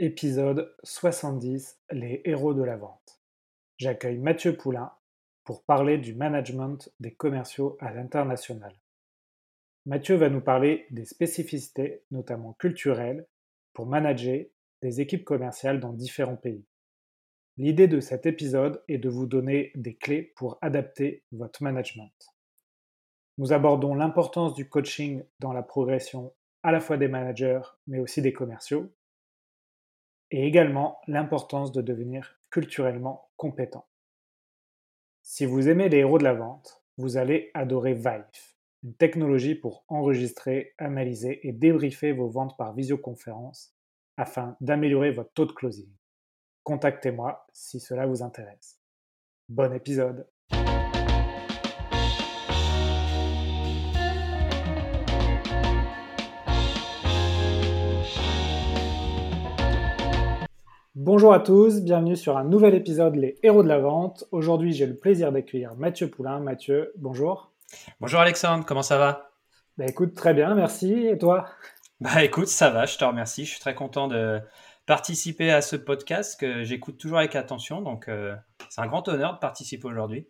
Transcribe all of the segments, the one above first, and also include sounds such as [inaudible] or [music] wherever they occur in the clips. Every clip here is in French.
Épisode 70 Les héros de la vente. J'accueille Mathieu Poulain pour parler du management des commerciaux à l'international. Mathieu va nous parler des spécificités, notamment culturelles, pour manager des équipes commerciales dans différents pays. L'idée de cet épisode est de vous donner des clés pour adapter votre management. Nous abordons l'importance du coaching dans la progression à la fois des managers mais aussi des commerciaux et également l'importance de devenir culturellement compétent. Si vous aimez les héros de la vente, vous allez adorer Vive, une technologie pour enregistrer, analyser et débriefer vos ventes par visioconférence afin d'améliorer votre taux de closing. Contactez-moi si cela vous intéresse. Bon épisode Bonjour à tous, bienvenue sur un nouvel épisode Les Héros de la Vente. Aujourd'hui, j'ai le plaisir d'accueillir Mathieu Poulain. Mathieu, bonjour. Bonjour Alexandre, comment ça va? Bah, Écoute, très bien, merci. Et toi? Bah écoute, ça va, je te remercie. Je suis très content de participer à ce podcast que j'écoute toujours avec attention. Donc, euh, c'est un grand honneur de participer aujourd'hui.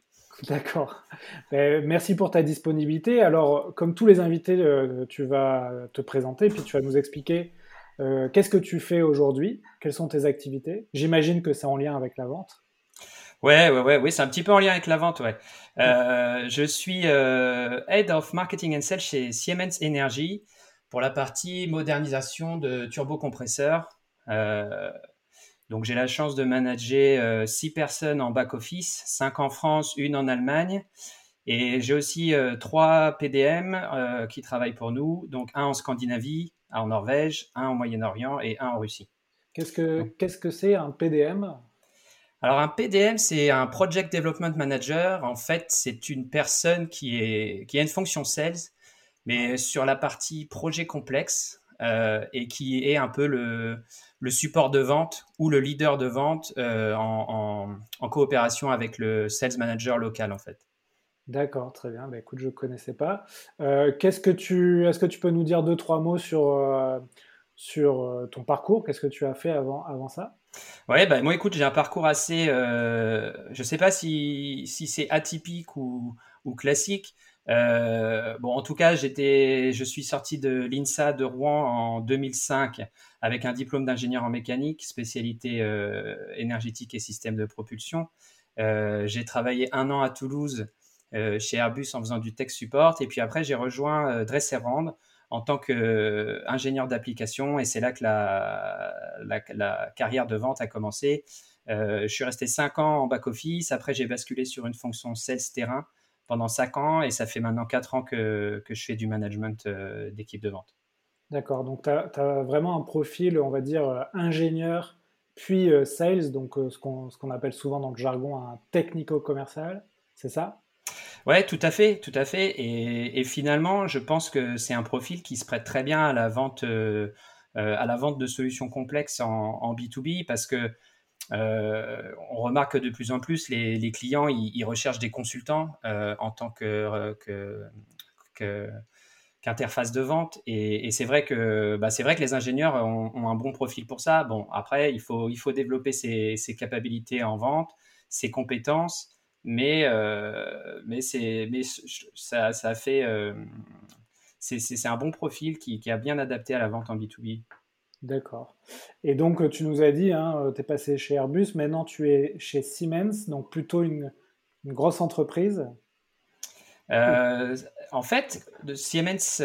D'accord. Bah, merci pour ta disponibilité. Alors, comme tous les invités, euh, tu vas te présenter, puis tu vas nous expliquer euh, qu'est-ce que tu fais aujourd'hui? Quelles sont tes activités? J'imagine que c'est en lien avec la vente. Ouais, ouais, ouais, oui, c'est un petit peu en lien avec la vente, ouais. Euh, je suis euh, Head of Marketing and Sales chez Siemens Energy pour la partie modernisation de turbocompresseurs. donc j'ai la chance de manager six personnes en back-office, cinq en France, une en Allemagne. Et j'ai aussi trois PDM qui travaillent pour nous, donc un en Scandinavie, un en Norvège, un au Moyen-Orient et un en Russie. Qu'est-ce que qu'est-ce que c'est un PDM alors un PDM, c'est un Project Development Manager. En fait, c'est une personne qui, est, qui a une fonction sales, mais sur la partie projet complexe euh, et qui est un peu le, le, support de vente ou le leader de vente euh, en, en, coopération avec le sales manager local en fait. D'accord, très bien. Bah, écoute, je ne connaissais pas. Euh, qu'est-ce que tu, est-ce que tu peux nous dire deux, trois mots sur, euh, sur euh, ton parcours? Qu'est-ce que tu as fait avant, avant ça? Ouais, bah, moi, écoute, j'ai un parcours assez. je ne sais pas si, si c'est atypique ou, ou classique. bon, en tout cas, j'étais, je suis sorti de l'INSA de Rouen en 2005 avec un diplôme d'ingénieur en mécanique, spécialité énergétique et système de propulsion. j'ai travaillé un an à Toulouse chez Airbus en faisant du tech support. Et puis après, j'ai rejoint euh, Dresserand en tant qu'ingénieur d'application. Et c'est là que la, carrière de vente a commencé. Euh, je suis resté 5 ans en back-office. Après, j'ai basculé sur une fonction sales terrain pendant 5 ans. Et ça fait maintenant 4 ans que, que je fais du management d'équipe de vente. D'accord. Donc, tu as, vraiment un profil, on va dire, ingénieur, puis sales, donc ce qu'on appelle souvent dans le jargon un technico-commercial. C'est ça? Ouais, tout à fait, tout à fait. Et, finalement, je pense que c'est un profil qui se prête très bien à la vente, euh, euh, à la vente de solutions complexes en, B2B parce que euh, on remarque que de plus en plus les, clients ils, recherchent des consultants en tant que, qu'interface de vente. Et, c'est vrai que bah, c'est vrai que les ingénieurs ont, un bon profil pour ça. Bon, après, il faut, il faut développer ses, ses capacités en vente, ses compétences mais, euh, mais, mais ça, ça fait. Euh, c'est un bon profil qui, qui, a bien adapté à la vente en B2B. D'accord. Et donc, tu nous as dit, hein, tu es passé chez Airbus, maintenant tu es chez Siemens, donc plutôt une, une grosse entreprise. Euh, en fait, Siemens,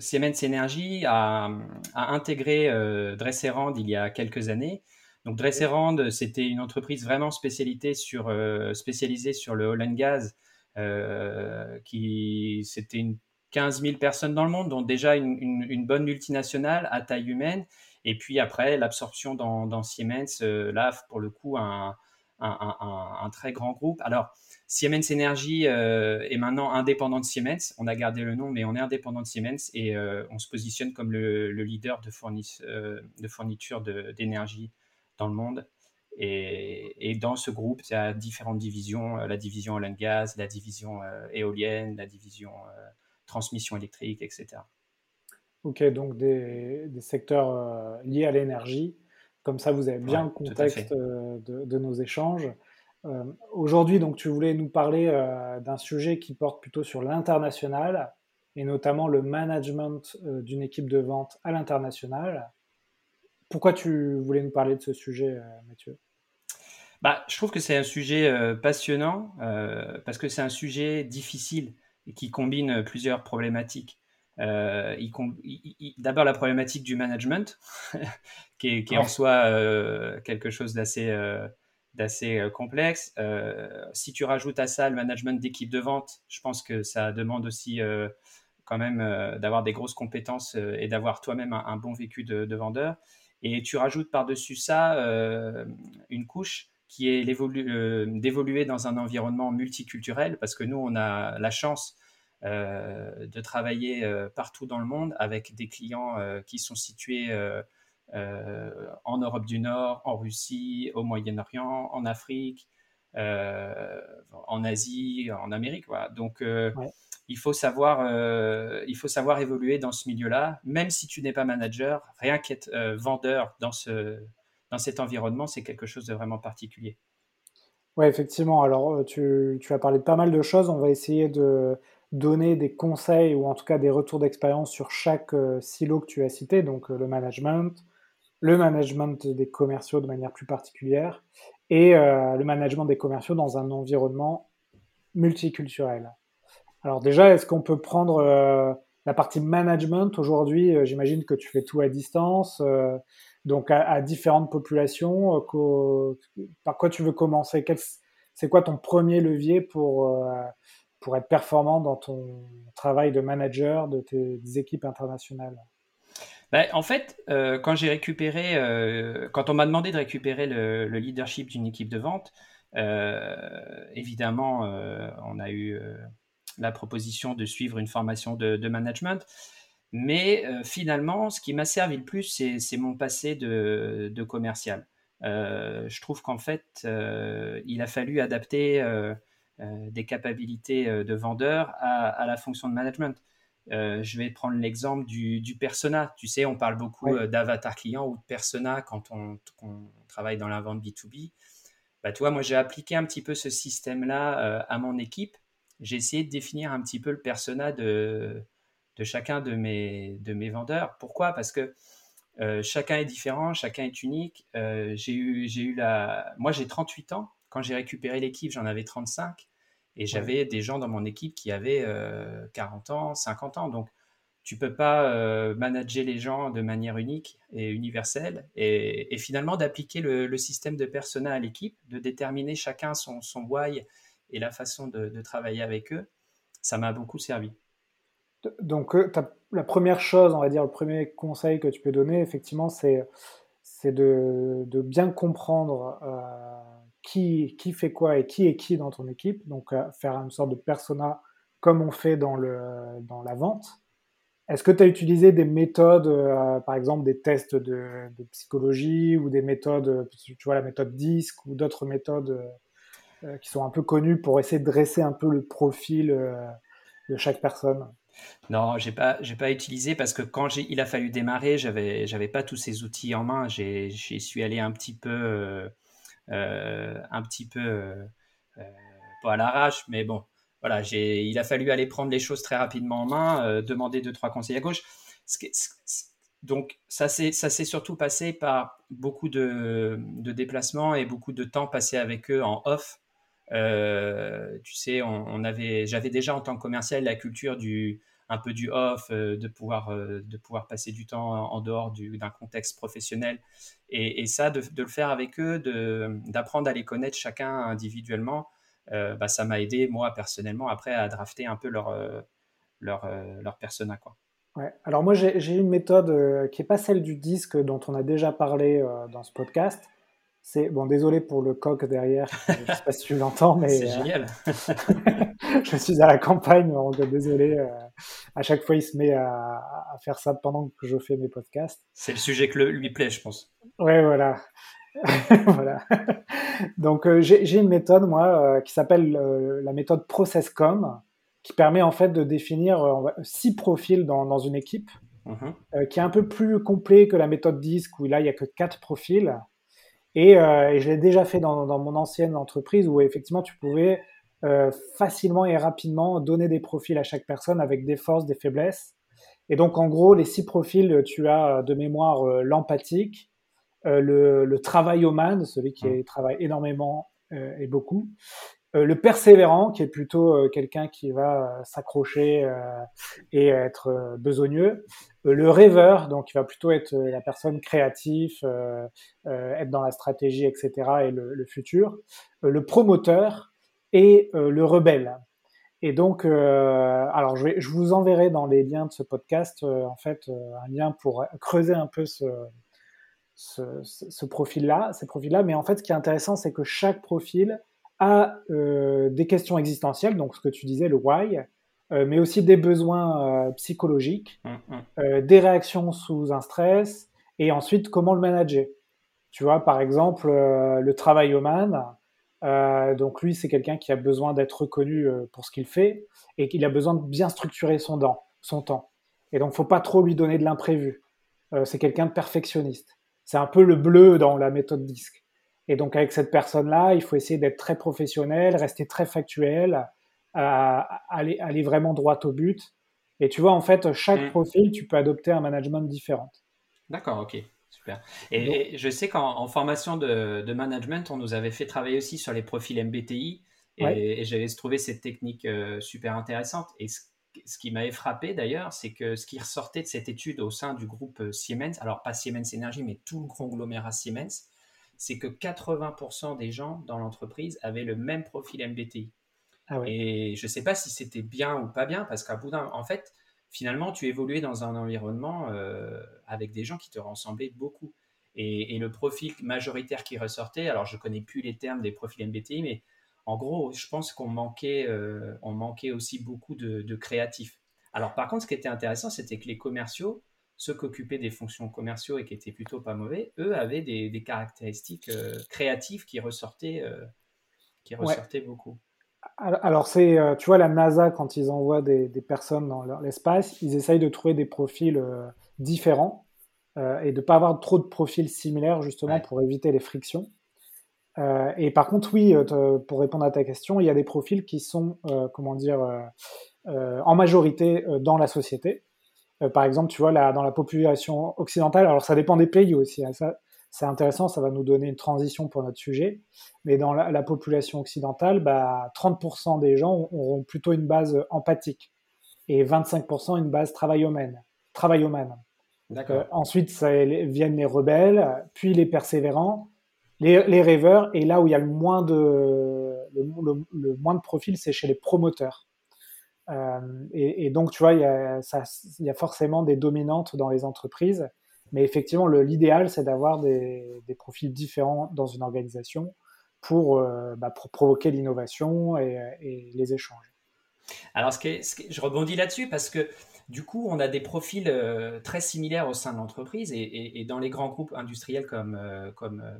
Siemens Energy a, a intégré Dresserand il y a quelques années donc Dresserand, c'était une entreprise vraiment euh, spécialisée sur le oil and gas. Euh, qui c'était une 15 000 personnes dans le monde, donc déjà une, bonne multinationale à taille humaine. Et puis après, l'absorption dans, Siemens, euh, là, pour le coup, un, très grand groupe. Alors, Siemens Energy est maintenant indépendant de Siemens. On a gardé le nom, mais on est indépendant de Siemens et on se positionne comme le, leader de, de fourniture d'énergie dans le monde. Et, dans ce groupe, il y a différentes divisions, euh, la division oil and gas, la division euh, éolienne, la division euh, transmission électrique, etc. Ok, donc des, des secteurs liés à l'énergie. Comme ça, vous avez bien le contexte de, nos échanges. Aujourd'hui, donc, tu voulais nous parler d'un sujet qui porte plutôt sur l'international et notamment le management d'une équipe de vente à l'international. Pourquoi tu voulais nous parler de ce sujet, Mathieu? Bah, je trouve que c'est un sujet euh, passionnant euh, parce que c'est un sujet difficile et qui combine plusieurs problématiques. Euh, D'abord la problématique du management, [laughs] qui est, qui est en soi euh, quelque chose d'assez euh, d'assez complexe. si tu rajoutes à ça le management d'équipe de vente, je pense que ça demande aussi quand même d'avoir des grosses compétences et d'avoir toi-même un, un, bon vécu de, de, vendeur. Et tu rajoutes par-dessus ça une couche qui est euh, d'évoluer dans un environnement multiculturel, parce que nous, on a la chance euh, de travailler euh, partout dans le monde avec des clients qui sont situés en Europe du Nord, en Russie, au Moyen-Orient, en Afrique, en Asie, en Amérique. Voilà. Donc, il, faut savoir, il faut savoir évoluer dans ce milieu-là, même si tu n'es pas manager, rien qu'être vendeur dans ce dans cet environnement, c'est quelque chose de vraiment particulier. Oui, effectivement. Alors, euh, tu, tu, as parlé de pas mal de choses. On va essayer de donner des conseils ou en tout cas des retours d'expérience sur chaque euh, silo que tu as cité, donc euh, le management, le management des commerciaux de manière plus particulière et le management des commerciaux dans un environnement multiculturel. Alors déjà, est-ce qu'on peut prendre la partie management aujourd'hui? J'imagine que tu fais tout à distance donc à, différentes populations. Euh, par quoi tu veux commencer? C'est quoi ton premier levier pour, euh, pour être performant dans ton travail de manager de tes équipes internationales? Ben, en fait, euh, récupéré, quand on m'a demandé de récupérer le, leadership d'une équipe de vente, évidemment, on a eu la proposition de suivre une formation de, management. Mais euh, finalement, ce qui m'a servi le plus, c'est mon passé de, commercial. Euh, je trouve qu'en fait, euh, il a fallu adapter des capacités de vendeur à, la fonction de management. Je vais prendre l'exemple du, persona. Tu sais, on parle beaucoup d'avatar client ou de persona quand on, travaille dans la vente B2B. Bah, toi, moi, j'ai appliqué un petit peu ce système-là à mon équipe. J'ai essayé de définir un petit peu le persona de, de chacun de mes, de mes vendeurs. Pourquoi? Parce que euh, chacun est différent, chacun est unique. Euh, j'ai eu, j'ai eu la... Moi, j'ai 38 ans. Quand j'ai récupéré l'équipe, j'en avais 35. Et j'avais des gens dans mon équipe qui avaient 40 euh, ans, 50 ans. Donc, tu peux pas manager les gens de manière unique et universelle. Et, finalement, d'appliquer le, système de persona à l'équipe, de déterminer chacun son, son why et la façon de travailler avec eux, ça m'a beaucoup servi. Donc, euh, la première chose, on va dire, le premier conseil que tu peux donner, effectivement, c'est de, de, bien comprendre euh, qui, qui fait quoi et qui est qui dans ton équipe. Donc, euh, faire une sorte de persona comme on fait dans, le, dans la vente. Est-ce que tu as utilisé des méthodes, par exemple des tests de, psychologie ou des méthodes, tu vois, la méthode DISC ou d'autres méthodes qui sont un peu connues pour essayer de dresser un peu le profil de chaque personne? Non, j'ai pas, pas utilisé parce que quand il a fallu démarrer, j'avais, j'avais pas tous ces outils en main. J'y suis allé un petit peu, euh, euh, un petit peu, euh, pas à l'arrache, mais bon, voilà, il a fallu aller prendre les choses très rapidement en main, demander deux trois conseils à gauche. donc ça s'est, surtout passé par beaucoup de, de déplacements et beaucoup de temps passé avec eux en off euh, tu sais, on, avait, j'avais déjà en tant que commercial la culture du un peu du off, euh, de pouvoir euh, de pouvoir passer du temps en dehors d'un contexte professionnel, et, ça, de, le faire avec eux, d'apprendre à les connaître chacun individuellement, bah, ça m'a aidé moi personnellement après à drafter un peu leur leur, leur persona quoi. Ouais. Alors moi j'ai une méthode qui n'est pas celle du disque dont on a déjà parlé dans ce podcast, c'est bon, désolé pour le coq derrière. Je sais pas si tu l'entends, mais [laughs] c'est euh, génial. [laughs] je suis à la campagne, donc désolé. Euh, à chaque fois, il se met à, faire ça pendant que je fais mes podcasts. C'est le sujet que lui plaît, je pense. Ouais, voilà. [laughs] voilà. Donc euh, j'ai une méthode moi qui s'appelle la méthode ProcessCom, qui permet en fait de définir six profils dans, dans une équipe mhm. qui est un peu plus complet que la méthode DISC, où là, il n'y a que quatre profils. Et, et je l'ai déjà fait dans, dans, mon ancienne entreprise, où effectivement, tu pouvais facilement et rapidement donner des profils à chaque personne avec des forces, des faiblesses. Et donc, en gros, les six profils, tu as de mémoire l'empathique, le, le travail man, celui qui mmh. travaille énormément et beaucoup, le persévérant, qui est plutôt quelqu'un qui va s'accrocher et être besogneux. le rêveur, donc qui va plutôt être la personne créative, être dans la stratégie, etc. et le, le futur. le promoteur et le rebelle. Et donc, euh, alors je, vais, je, vous enverrai dans les liens de ce podcast, euh, en fait, euh, un lien pour creuser un peu ce, ce, ce profil-là, ces profils-là. Mais en fait, ce qui est intéressant, c'est que chaque profil a des questions existentielles, donc ce que tu disais, le why, mais aussi des besoins psychologiques, mmh, mmh. des réactions sous un stress, et ensuite comment le manager. Tu vois, par exemple, le travail man euh, donc lui, c'est quelqu'un qui a besoin d'être reconnu euh, pour ce qu'il fait et qu'il a besoin de bien structurer son, son temps. Et donc, faut pas trop lui donner de l'imprévu. Euh, c'est quelqu'un de perfectionniste. C'est un peu le bleu dans la méthode disque. Et donc, avec cette personne-là, il faut essayer d'être très professionnel, rester très factuel, aller, aller vraiment droit au but. Et tu vois, en fait, chaque mmh. profil, tu peux adopter un management différent. D'accord, ok. Et, je sais qu'en formation de, management, on nous avait fait travailler aussi sur les profils MBTI et, j'avais trouvé cette technique euh, super intéressante. Et ce, qui m'avait frappé d'ailleurs, c'est que ce qui ressortait de cette étude au sein du groupe euh, Siemens, alors pas Siemens Energy, mais tout le conglomérat Siemens, c'est que 80% des gens dans l'entreprise avaient le même profil MBTI. Ah et je ne sais pas si c'était bien ou pas bien, parce qu'à bout d'un, en fait, finalement, tu évoluais dans un environnement euh, avec des gens qui te ressemblaient beaucoup. Et, le profil majoritaire qui ressortait, alors je connais plus les termes des profils MBTI, mais en gros, je pense qu'on manquait, euh, on manquait aussi beaucoup de, créatifs. Alors par contre, ce qui était intéressant, c'était que les commerciaux, ceux qui occupaient des fonctions commerciaux et qui étaient plutôt pas mauvais, eux avaient des, caractéristiques euh, créatives qui ressortaient, qui ressortaient beaucoup. Alors, c'est, euh, tu vois, la NASA, quand ils envoient des, personnes dans l'espace, ils essayent de trouver des profils euh, différents euh, et de ne pas avoir trop de profils similaires, justement, pour éviter les frictions. et par contre, oui, pour répondre à ta question, il y a des profils qui sont, comment dire, en majorité dans la société. par exemple, tu vois, dans la population occidentale, alors ça dépend des pays aussi, hein, ça, c'est intéressant, ça va nous donner une transition pour notre sujet. Mais dans la, population occidentale, bah, 30% des gens auront plutôt une base empathique et 25% une base travaillomane. travaillomane. Euh, ensuite, ça, viennent les rebelles, puis les persévérants, les, rêveurs, et là où il y a le moins de, le, moins de profils, c'est chez les promoteurs. Euh, et, donc, tu vois, il y, a, il y a forcément des dominantes dans les entreprises mais effectivement, l'idéal, c'est d'avoir des, profils différents dans une organisation pour, euh, bah, provoquer l'innovation et, les échanges. Alors, je rebondis là-dessus parce que du coup, on a des profils euh, très similaires au sein de l'entreprise et, dans les grands groupes industriels comme, euh,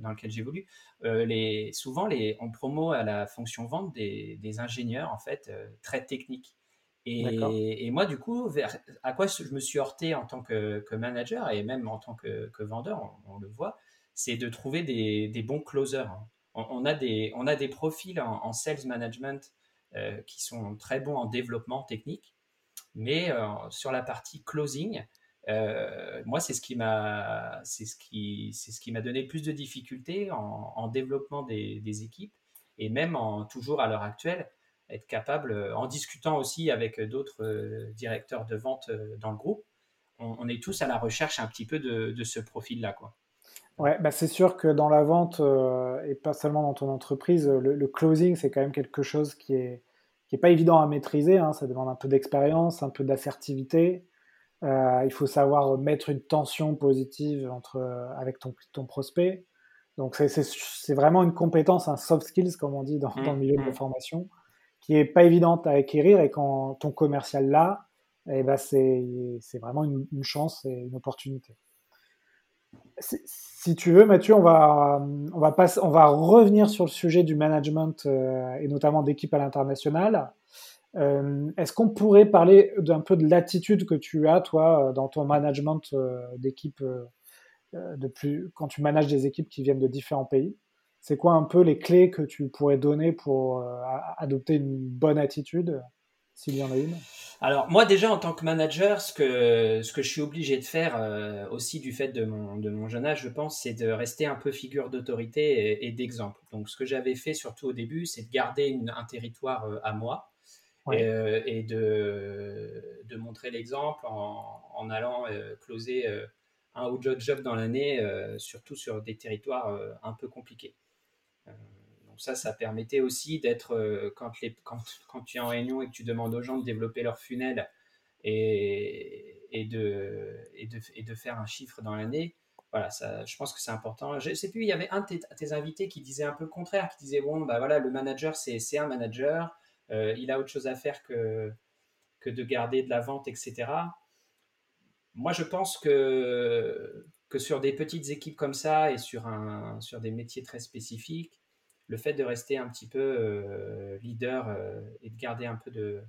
dans lequel j'évolue, souvent on promo à la fonction vente des, des ingénieurs en fait très techniques. Et, moi, du coup, à quoi je me suis heurté en tant que, manager et même en tant que, vendeur, on, le voit, c'est de trouver des, bons closers. Hein. On, a des, on a des profils en, sales management euh, qui sont très bons en développement technique, mais euh, sur la partie closing, euh, moi, c'est ce qui m'a, ce ce donné plus de difficultés en, développement des, équipes et même toujours à l'heure actuelle être capable, euh, en discutant aussi avec d'autres euh, directeurs de vente euh, dans le groupe, on, est tous à la recherche un petit peu de, ce profil-là. Quoi. Ouais, bah c'est sûr que dans la vente, et pas seulement dans ton entreprise, le, closing, c'est quand même quelque chose qui est, qui est pas évident à maîtriser. Hein. ça demande un peu d'expérience, un peu d'assertivité. il faut savoir mettre une tension positive entre, avec ton, ton prospect. Donc c'est vraiment une compétence, un soft skills, comme on dit dans, dans le milieu de la mmh. formation qui est pas évidente à acquérir et quand ton commercial l'a, eh ben c'est, vraiment une, chance et une opportunité. Si, tu veux, Mathieu, on va, on, va on va revenir sur le sujet du management euh, et notamment d'équipe à l'international. Est-ce qu'on pourrait parler d'un peu de l'attitude que tu as, toi, dans ton management d'équipe, de plus, quand tu manages des équipes qui viennent de différents pays? C'est quoi un peu les clés que tu pourrais donner pour adopter une bonne attitude, s'il y en a une? Alors moi déjà en tant que manager, ce que, ce que je suis obligé de faire euh, aussi du fait de mon, de mon jeune âge, je pense, c'est de rester un peu figure d'autorité et, d'exemple. Donc ce que j'avais fait surtout au début, c'est de garder un territoire euh, à moi et, euh, de, de montrer l'exemple en, en, allant closer un ou deux jobs dans l'année, surtout sur des territoires un peu compliqués. Donc ça, ça permettait aussi d'être, euh, quand, tu es en réunion et que tu demandes aux gens de développer leur funnel et, de, faire un chiffre dans l'année, voilà, je pense que c'est important. Je sais plus, il y avait un de tes, invités qui disait un peu le contraire, qui disait, bon, bah voilà, le manager, c'est un manager, euh, il a autre chose à faire que, de garder de la vente, etc. Moi, je pense que, sur des petites équipes comme ça et sur des métiers très spécifiques, le fait de rester un petit peu euh, leader euh, et de garder un peu de,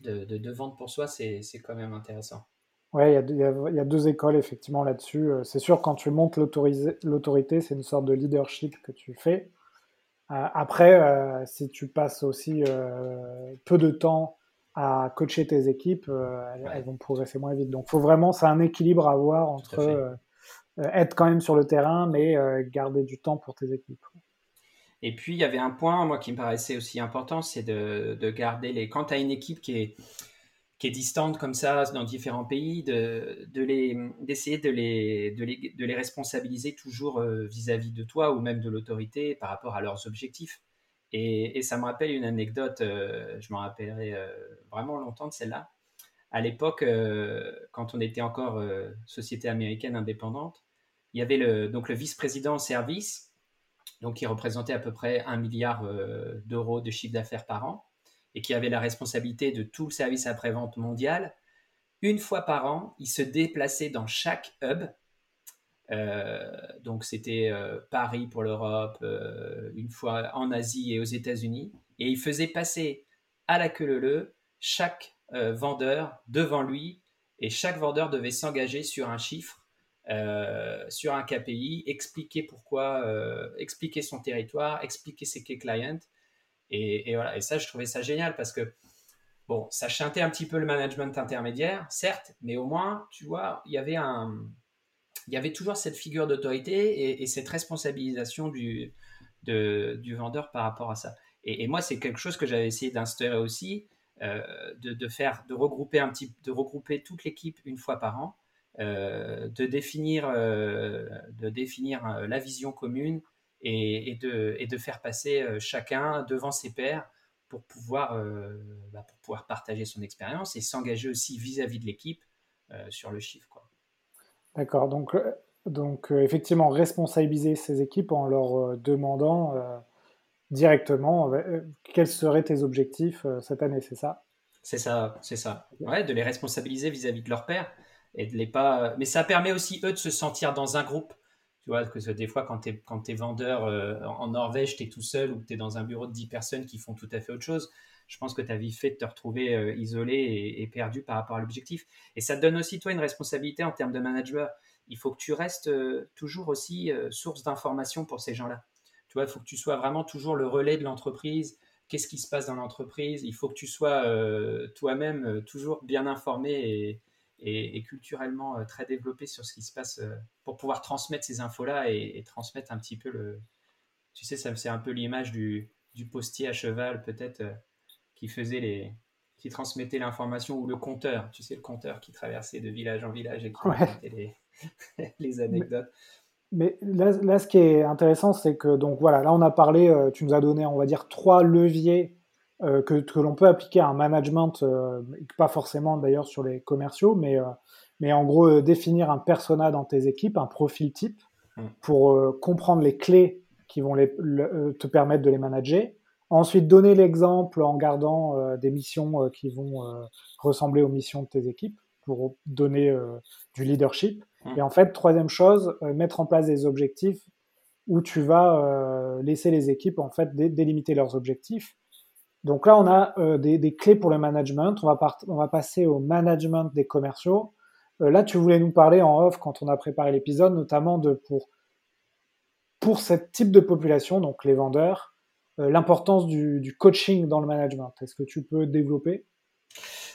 de, vente pour soi, c'est quand même intéressant. Oui, il y, a deux écoles effectivement là-dessus. Euh, c'est sûr, quand tu montes l'autorité, c'est une sorte de leadership que tu fais. après, si tu passes aussi peu de temps à coacher tes équipes, elles, vont progresser moins vite. Donc, faut vraiment, c'est un équilibre à avoir entre être quand même sur le terrain, mais garder du temps pour tes équipes. Et puis, il y avait un point, moi, qui me paraissait aussi important, c'est de, de, garder les. Quand tu as une équipe qui est, qui est distante comme ça dans différents pays, de, de les, d'essayer de les, de, les, de les responsabiliser toujours euh, vis-à-vis de toi ou même de l'autorité par rapport à leurs objectifs. Et, et ça me rappelle une anecdote, euh, je m'en rappellerai euh, vraiment longtemps de celle-là. À l'époque, quand on était encore société américaine indépendante, il y avait le, le vice-président service qui représentait à peu près un milliard euh, d'euros de chiffre d'affaires par an, et qui avait la responsabilité de tout le service après-vente mondial, une fois par an, il se déplaçait dans chaque hub. Euh, donc c'était euh, Paris pour l'Europe, une fois en Asie et aux États-Unis, et il faisait passer à la queue leu chaque vendeur devant lui, et chaque vendeur devait s'engager sur un chiffre euh, sur un KPI, expliquer pourquoi, euh, expliquer son territoire, expliquer ses key clients. Et, voilà. Et ça, je trouvais ça génial parce que, bon, ça chantait un petit peu le management intermédiaire, certes, mais au moins, tu vois, il y avait un. Il y avait toujours cette figure d'autorité et, cette responsabilisation du, du vendeur par rapport à ça. Et, moi, c'est quelque chose que j'avais essayé d'instaurer aussi, euh, de, de, faire, de regrouper un petit, de regrouper toute l'équipe une fois par an de définir, euh, de définir euh, la vision commune et, de, et, de, faire passer chacun devant ses pairs pour pouvoir, bah, pour pouvoir partager son expérience et s'engager aussi vis-à-vis de l'équipe sur le chiffre. D'accord, donc, donc effectivement, responsabiliser ces équipes en leur demandant directement quels seraient tes objectifs cette année, c'est ça? C'est ça, c'est ça. Ouais, de les responsabiliser vis-à-vis de leurs pairs et de les pas. Mais ça permet aussi eux de se sentir dans un groupe. Tu vois, que des fois, quand tu es, quand vendeur euh, en Norvège, tu es tout seul ou tu es dans un bureau de 10 personnes qui font tout à fait autre chose. Je pense que tu as vite fait de te retrouver euh, isolé et, perdu par rapport à l'objectif. Et ça te donne aussi, toi, une responsabilité en termes de manager. Il faut que tu restes euh, toujours aussi source d'information pour ces gens-là. Tu vois, il faut que tu sois vraiment toujours le relais de l'entreprise. Qu'est-ce qui se passe dans l'entreprise? Il faut que tu sois toi-même toujours bien informé et, et, culturellement euh, très développé sur ce qui se passe euh, pour pouvoir transmettre ces infos-là et, transmettre un petit peu le. Tu sais, ça c'est un peu l'image du, du, postier à cheval, peut-être, euh, qui faisait les, qui transmettait l'information ou le compteur, tu sais, le compteur qui traversait de village en village et qui racontait les, [laughs] les, anecdotes. Mais, là, là, ce qui est intéressant, c'est que, donc voilà, là, on a parlé, tu nous as donné, on va dire, trois leviers euh, que, que l'on peut appliquer à un management, euh, pas forcément d'ailleurs sur les commerciaux, mais, euh, mais en gros définir un persona dans tes équipes, un profil type, mm. pour comprendre les clés qui vont les, te permettre de les manager. Ensuite, donner l'exemple en gardant des missions qui vont ressembler aux missions de tes équipes pour donner du leadership. Mm. Et en fait, troisième chose, mettre en place des objectifs où tu vas laisser les équipes en fait délimiter leurs objectifs Donc là, on a des, clés pour le management. On va, passer au management des commerciaux. là, tu voulais nous parler en off quand on a préparé l'épisode, notamment pour pour ce type de population, donc les vendeurs, l'importance du, coaching dans le management. Est-ce que tu peux développer?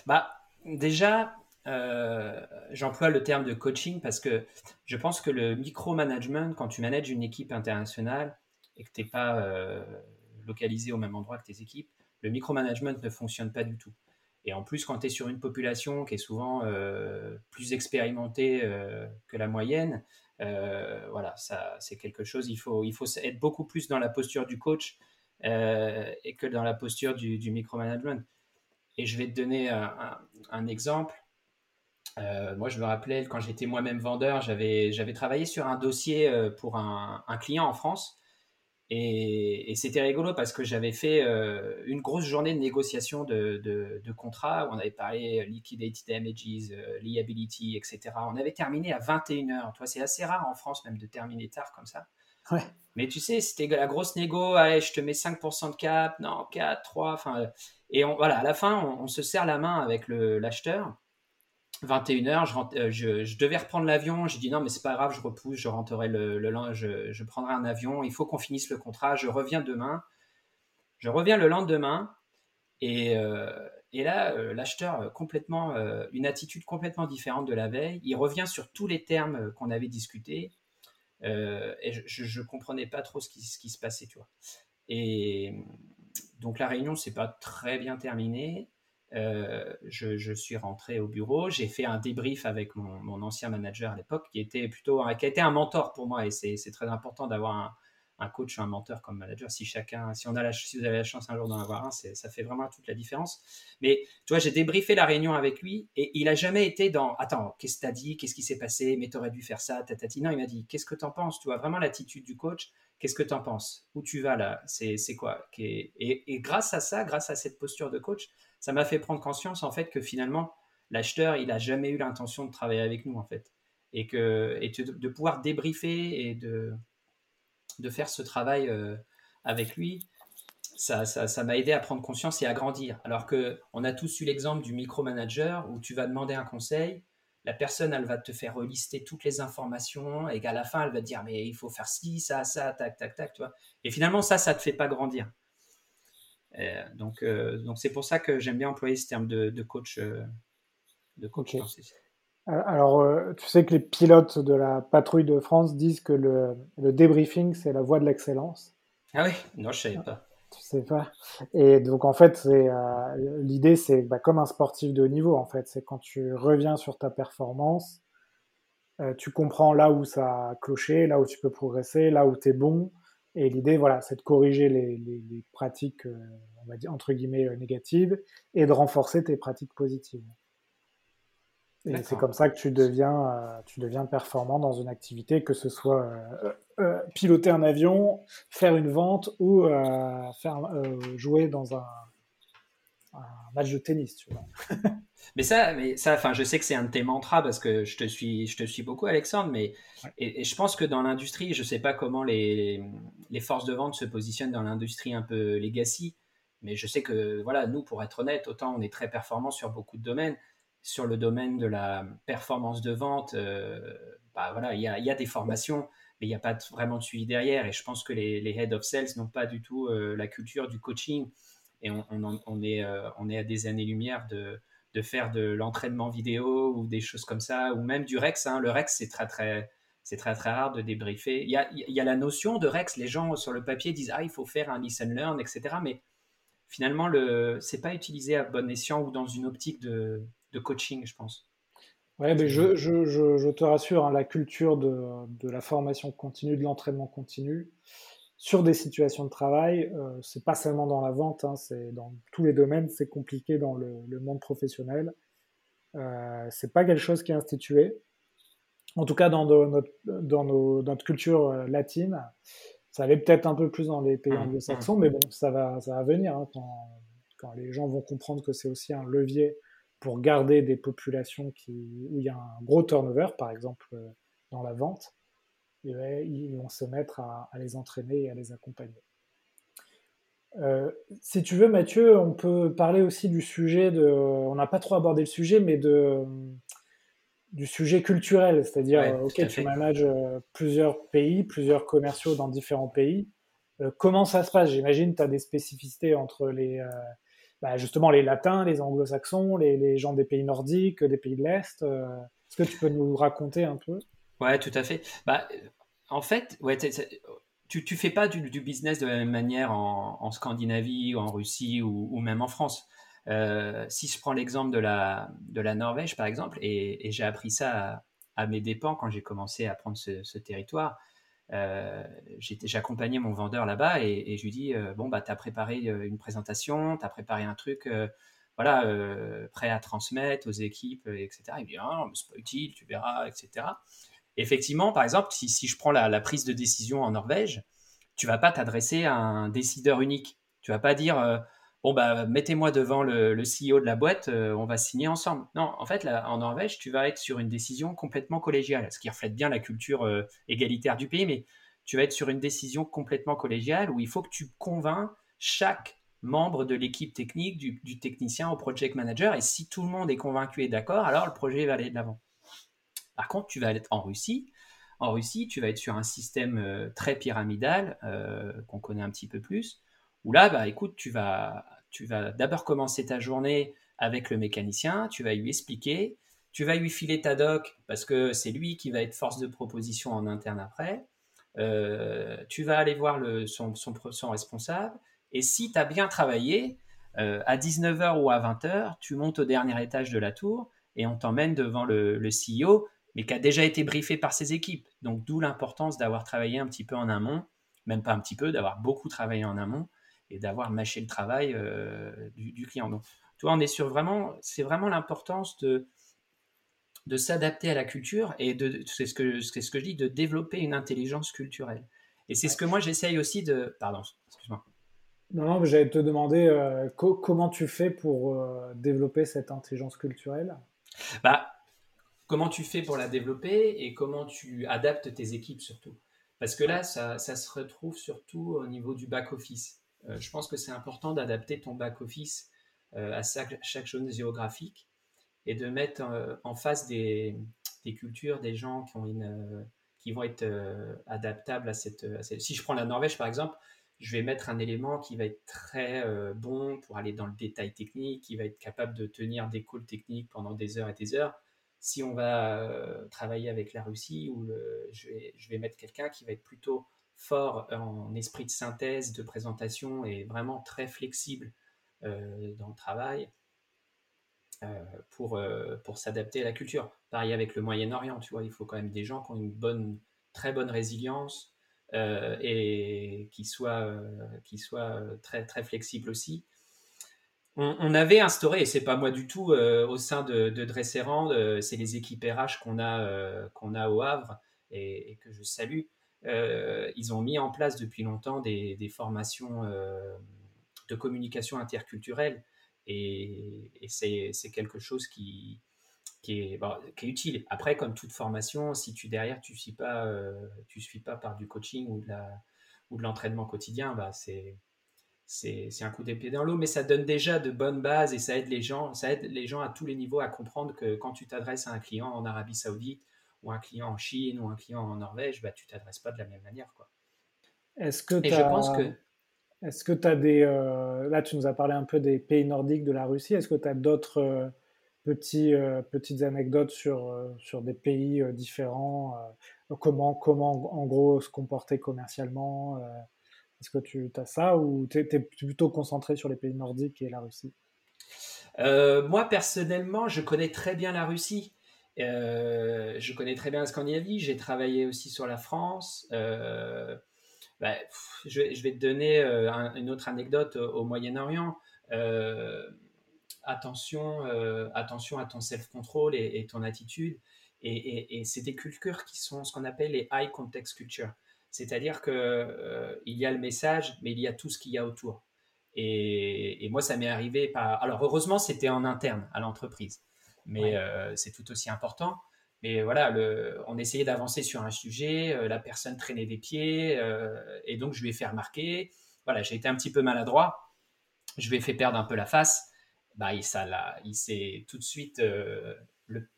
Bah déjà, euh, j'emploie le terme de coaching parce que je pense que le micromanagement, quand tu manages une équipe internationale et que tu n'es pas euh, localisé au même endroit que tes équipes, le micromanagement ne fonctionne pas du tout. Et en plus, quand tu es sur une population qui est souvent euh, plus expérimentée que la moyenne, voilà, ça c'est quelque chose. Il faut, il faut être beaucoup plus dans la posture du coach et que dans la posture du, micromanagement. Et je vais te donner un exemple. Euh, moi, je me rappelais quand j'étais moi-même vendeur, j'avais, j'avais travaillé sur un dossier euh, pour un, client en France. Et, c'était rigolo parce que j'avais fait euh, une grosse journée de négociation de, de, contrat où on avait parlé liquidated damages, liability, etc. On avait terminé à 21h. Toi, c'est assez rare en France même de terminer tard comme ça. Mais tu sais, c'était la grosse négo. Allez, je te mets 5% de cap. Non, 4, 3. Enfin, et on, voilà, à la fin, on, on se serre la main avec l'acheteur. 21h, euh, je, devais reprendre l'avion. J'ai dit non, mais c'est pas grave, je repousse, je rentrerai le, le je, prendrai un avion. Il faut qu'on finisse le contrat. Je reviens demain. Je reviens le lendemain. Et, euh, là, euh, l'acheteur, complètement, une attitude complètement différente de la veille. Il revient sur tous les termes qu'on avait discutés. et je ne comprenais pas trop ce qui, ce qui, se passait, tu vois. Et donc la réunion s'est pas très bien terminée. Euh, je, suis rentré au bureau, j'ai fait un débrief avec mon, ancien manager à l'époque, qui était plutôt, qui a été un mentor pour moi, et c'est très important d'avoir un, coach ou un mentor comme manager. Si chacun, si on a la, si vous avez la chance un jour d'en avoir un, ça fait vraiment toute la différence. Mais tu vois, j'ai débriefé la réunion avec lui, et il a jamais été dans, attends, qu'est-ce que tu as dit, qu'est-ce qui s'est passé, mais tu aurais dû faire ça, tatati. Non, il m'a dit, qu'est-ce que tu en penses? Tu vois vraiment l'attitude du coach. Qu'est-ce que tu en penses? Où tu vas là? C'est quoi? Et grâce à ça, grâce à cette posture de coach, ça m'a fait prendre conscience en fait que finalement l'acheteur il a jamais eu l'intention de travailler avec nous en fait et que de, pouvoir débriefer et de faire ce travail euh, avec lui ça, ça, m'a aidé à prendre conscience et à grandir. Alors que on a tous eu l'exemple du micromanager où tu vas demander un conseil, la personne elle va te faire lister toutes les informations et qu'à la fin elle va te dire mais il faut faire ci, ça, ça, tac, tac, tac, tu. Et finalement ça, ça te fait pas grandir. Euh, donc, euh, donc c'est pour ça que j'aime bien employer ce terme de, coach. Euh, de coach Alors, tu sais que les pilotes de la patrouille de France disent que le, débriefing, c'est la voie de l'excellence. Ah oui, non, je savais pas. Tu sais pas. Et donc, en fait, l'idée, c'est bah, comme un sportif de haut niveau, en fait. C'est quand tu reviens sur ta performance, tu comprends là où ça a cloché, là où tu peux progresser, là où tu es bon, et l'idée, voilà, c'est de corriger les, pratiques, euh, on va dire, entre guillemets, euh, négatives et de renforcer tes pratiques positives. Et c'est comme ça que tu deviens, euh, tu deviens performant dans une activité, que ce soit piloter un avion, faire une vente ou faire, jouer dans un, un, match de tennis. Tu vois. [laughs] Mais ça, mais ça, enfin, je sais que c'est un de tes mantras parce que je te suis, je te suis beaucoup, Alexandre. Mais et, je pense que dans l'industrie, je sais pas comment les, les forces de vente se positionnent dans l'industrie un peu legacy, mais je sais que voilà, nous, pour être honnête, autant on est très performant sur beaucoup de domaines. Sur le domaine de la performance de vente, euh, bah voilà, il y a, y a, des formations, mais il n'y a pas vraiment de suivi derrière. Et je pense que les, les head of sales n'ont pas du tout euh, la culture du coaching. Et euh, on est à des années-lumière de faire de l'entraînement vidéo ou des choses comme ça, ou même du Rex. Hein. Le Rex, c'est très, très, c'est très, très rare de débriefer. Il y, a, la notion de Rex. Les gens sur le papier disent Ah, il faut faire un listen learn, etc. Mais finalement, ce n'est pas utilisé à bon escient ou dans une optique de, coaching, je pense. Ouais, mais je, te rassure, hein, la culture de, la formation continue, de l'entraînement continu, sur des situations de travail, euh, c'est pas seulement dans la vente, hein, c'est dans tous les domaines, c'est compliqué dans le, monde professionnel. Euh, c'est pas quelque chose qui est institué. En tout cas, dans, notre, dans notre culture euh, latine, ça allait peut-être un peu plus dans les pays mmh, anglo-saxons, mmh. mais bon, ça va, ça va venir hein, quand, quand, les gens vont comprendre que c'est aussi un levier pour garder des populations qui, où il y a un gros turnover, par exemple euh, dans la vente ils vont se mettre à, les entraîner et à les accompagner. si tu veux, Mathieu, on peut parler aussi du sujet de. On n'a pas trop abordé le sujet, mais de du sujet culturel, c'est-à-dire, ok, tu manages plusieurs pays, plusieurs commerciaux dans différents pays. comment ça se passe? J'imagine tu as des spécificités entre les, bah, justement les latins, les anglo-saxons, les, gens des pays nordiques, des pays de l'Est. Est-ce que tu peux nous raconter un peu? Ouais, tout à fait. Bah, en fait, ouais, tu ne fais pas du, business de la même manière en, Scandinavie ou en Russie ou, même en France. Euh, si je prends l'exemple de la, de la Norvège, par exemple, et, j'ai appris ça à, mes dépens quand j'ai commencé à prendre ce, territoire, euh, j'accompagnais mon vendeur là-bas et, je lui dis euh, Bon, bah, tu as préparé une présentation, tu as préparé un truc voilà, prêt à transmettre aux équipes, etc. Il me dit Ah, c'est pas utile, tu verras, etc. Effectivement, par exemple, si, je prends la, prise de décision en Norvège, tu vas pas t'adresser à un décideur unique. Tu vas pas dire euh, bon bah mettez-moi devant le, CEO de la boîte, euh, on va signer ensemble. Non, en fait, en Norvège, tu vas être sur une décision complètement collégiale, ce qui reflète bien la culture euh, égalitaire du pays, mais tu vas être sur une décision complètement collégiale où il faut que tu convaincs chaque membre de l'équipe technique, du, du technicien au project manager, et si tout le monde est convaincu et d'accord, alors le projet va aller de l'avant. Par contre, tu vas être en Russie. En Russie, tu vas être sur un système euh, très pyramidal euh, qu'on connaît un petit peu plus, où là, bah, écoute, tu vas, tu vas d'abord commencer ta journée avec le mécanicien, tu vas lui expliquer, tu vas lui filer ta doc parce que c'est lui qui va être force de proposition en interne après. Euh, tu vas aller voir son, responsable et si tu as bien travaillé, à 19h ou à 20h, tu montes au dernier étage de la tour et on t'emmène devant le CEO mais qui a déjà été briefé par ses équipes. Donc d'où l'importance d'avoir travaillé un petit peu en amont, même pas un petit peu, d'avoir beaucoup travaillé en amont et d'avoir mâché le travail euh, du, client. Donc, tu vois, on est sur vraiment, c'est vraiment l'importance de, de s'adapter à la culture et de, c'est ce que, c'est ce que je dis, de développer une intelligence culturelle. Et c'est ce que moi j'essaye aussi de, pardon, excuse-moi. Non, non, j'allais te demander euh, comment tu fais pour euh, développer cette intelligence culturelle? Bah, comment tu fais pour la développer et comment tu adaptes tes équipes surtout. Parce que là, ça, se retrouve surtout au niveau du back-office. Euh, je pense que c'est important d'adapter ton back-office euh, à chaque, zone géographique et de mettre euh, en face des, cultures, des gens qui, vont être adaptables à à cette, Si je prends la Norvège, par exemple, je vais mettre un élément qui va être très bon pour aller dans le détail technique, qui va être capable de tenir des calls techniques pendant des heures et des heures si on va euh, travailler avec la Russie, où je, vais, mettre quelqu'un qui va être plutôt fort en esprit de synthèse, de présentation et vraiment très flexible euh, dans le travail euh, pour, pour s'adapter à la culture. Pareil avec le Moyen-Orient, tu vois, il faut quand même des gens qui ont une bonne, très bonne résilience et qui soient, qui soient très, très flexibles aussi on, avait instauré, et c'est pas moi du tout, euh, au sein de, de Dresserand, euh, c'est les équipes RH qu'on a, euh, a au Havre et, que je salue. ils ont mis en place depuis longtemps des, formations de communication interculturelle et, c'est quelque chose qui, qui, est, qui, est, utile. Après, comme toute formation, si tu derrière tu ne suis, pas, tu suis pas par du coaching ou de l'entraînement quotidien, bah, c'est c'est un coup d'épée dans l'eau, mais ça donne déjà de bonnes bases et ça aide les gens, ça aide les gens à tous les niveaux à comprendre que quand tu t'adresses à un client en Arabie Saoudite ou un client en Chine ou un client en Norvège, bah, tu t'adresses pas de la même manière. Est-ce que tu as... que... Est-ce que tu as des... Euh, là, tu nous as parlé un peu des pays nordiques, de la Russie. Est-ce que tu as d'autres euh, petits, euh, petites anecdotes sur, sur des pays différents comment, comment, en gros, se comporter commercialement est-ce que tu as ça ou tu es, plutôt concentré sur les pays nordiques et la Russie? Euh, Moi, personnellement, je connais très bien la Russie. Euh, je connais très bien la Scandinavie. J'ai travaillé aussi sur la France. Euh, bah, je, vais te donner une autre anecdote au, Moyen-Orient. attention, attention à ton self-control et, ton attitude. Et, c'est des cultures qui sont ce qu'on appelle les high context culture. C'est-à-dire qu'il euh, y a le message, mais il y a tout ce qu'il y a autour. Et, moi, ça m'est arrivé par. Alors, heureusement, c'était en interne à l'entreprise, mais euh, c'est tout aussi important. Mais voilà, le, on essayait d'avancer sur un sujet, euh, la personne traînait des pieds, et donc je lui ai fait remarquer. voilà, j'ai été un petit peu maladroit, je lui ai fait perdre un peu la face. Bah, il, ça, il s'est tout de suite,